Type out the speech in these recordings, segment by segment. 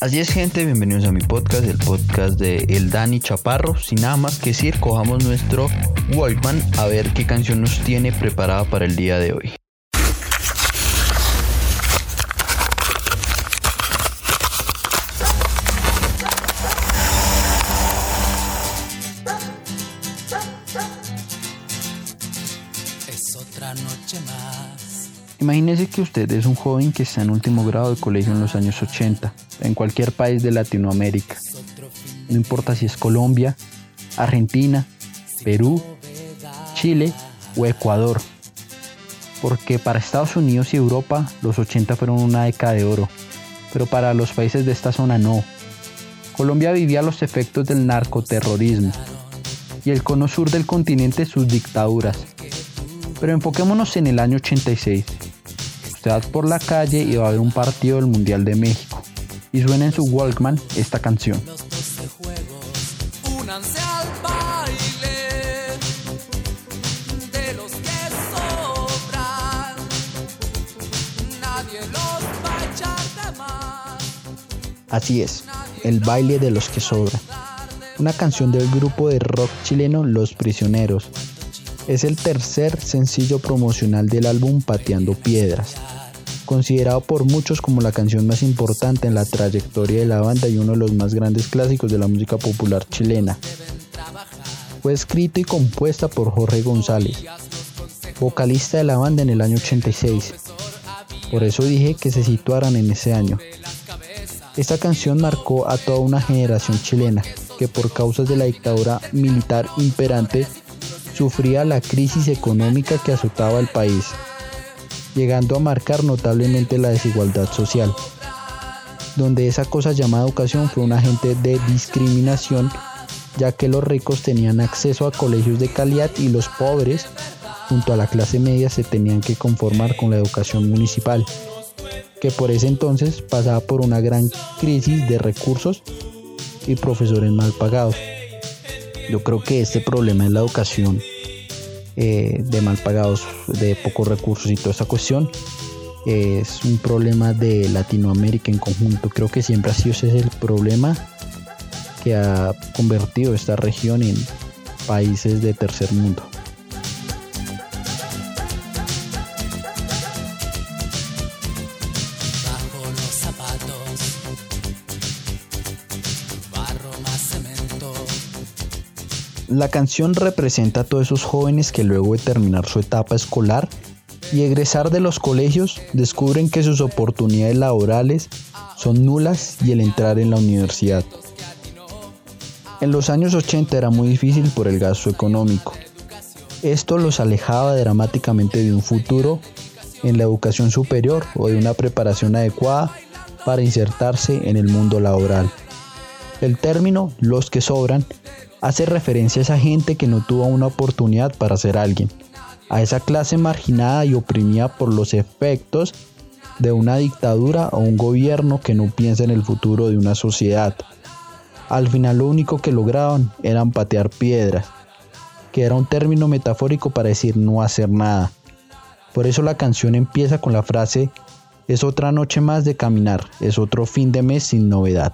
Así es gente, bienvenidos a mi podcast, el podcast de El Dani Chaparro. Sin nada más que decir, cojamos nuestro Walkman a ver qué canción nos tiene preparada para el día de hoy. Es otra noche más. Imagínese que usted es un joven que está en último grado de colegio en los años 80, en cualquier país de Latinoamérica. No importa si es Colombia, Argentina, Perú, Chile o Ecuador. Porque para Estados Unidos y Europa los 80 fueron una década de oro, pero para los países de esta zona no. Colombia vivía los efectos del narcoterrorismo y el cono sur del continente sus dictaduras. Pero enfoquémonos en el año 86. Usted va por la calle y va a ver un partido del Mundial de México y suena en su Walkman esta canción. Los 12 juegos, únanse al baile de los que sobran. Nadie los va a echar de más. Así es, el baile de los que sobran. Una canción del grupo de rock chileno Los Prisioneros. Es el tercer sencillo promocional del álbum Pateando Piedras, considerado por muchos como la canción más importante en la trayectoria de la banda y uno de los más grandes clásicos de la música popular chilena. Fue escrita y compuesta por Jorge González, vocalista de la banda en el año 86. Por eso dije que se situaran en ese año. Esta canción marcó a toda una generación chilena que por causas de la dictadura militar imperante sufría la crisis económica que azotaba el país, llegando a marcar notablemente la desigualdad social, donde esa cosa llamada educación fue un agente de discriminación, ya que los ricos tenían acceso a colegios de calidad y los pobres, junto a la clase media, se tenían que conformar con la educación municipal, que por ese entonces pasaba por una gran crisis de recursos y profesores mal pagados. Yo creo que este problema es la educación eh, de mal pagados, de pocos recursos y toda esta cuestión es un problema de Latinoamérica en conjunto. Creo que siempre ha sido ese el problema que ha convertido esta región en países de tercer mundo. La canción representa a todos esos jóvenes que luego de terminar su etapa escolar y egresar de los colegios descubren que sus oportunidades laborales son nulas y el entrar en la universidad. En los años 80 era muy difícil por el gasto económico. Esto los alejaba dramáticamente de un futuro en la educación superior o de una preparación adecuada para insertarse en el mundo laboral. El término los que sobran hace referencia a esa gente que no tuvo una oportunidad para ser alguien, a esa clase marginada y oprimida por los efectos de una dictadura o un gobierno que no piensa en el futuro de una sociedad. Al final lo único que lograban eran patear piedras, que era un término metafórico para decir no hacer nada. Por eso la canción empieza con la frase es otra noche más de caminar, es otro fin de mes sin novedad.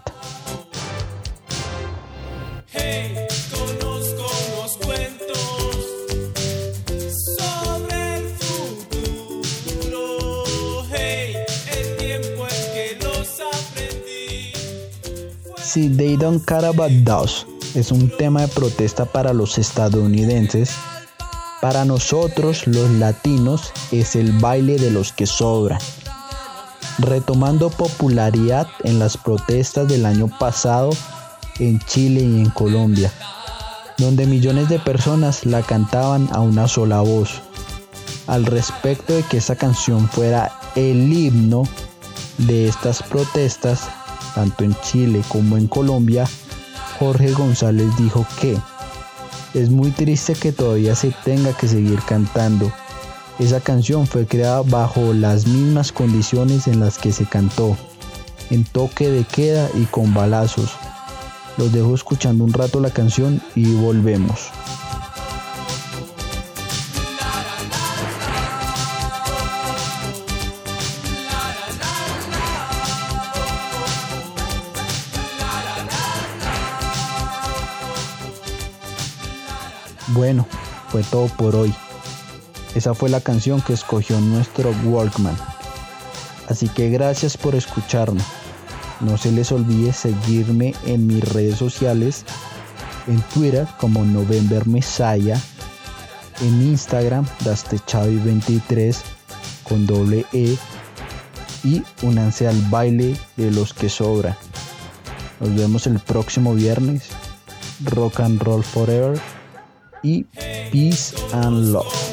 Si They Don't Care About Us es un tema de protesta para los estadounidenses, para nosotros los latinos es el baile de los que sobran. Retomando popularidad en las protestas del año pasado en Chile y en Colombia, donde millones de personas la cantaban a una sola voz. Al respecto de que esa canción fuera el himno de estas protestas, tanto en Chile como en Colombia, Jorge González dijo que es muy triste que todavía se tenga que seguir cantando. Esa canción fue creada bajo las mismas condiciones en las que se cantó, en toque de queda y con balazos. Los dejo escuchando un rato la canción y volvemos. Bueno, fue todo por hoy. Esa fue la canción que escogió nuestro Walkman. Así que gracias por escucharme. No se les olvide seguirme en mis redes sociales, en Twitter como November Messiah, en Instagram Dastechavi23 con doble E y únanse al baile de los que sobran. Nos vemos el próximo viernes. Rock and Roll Forever y Peace and Love.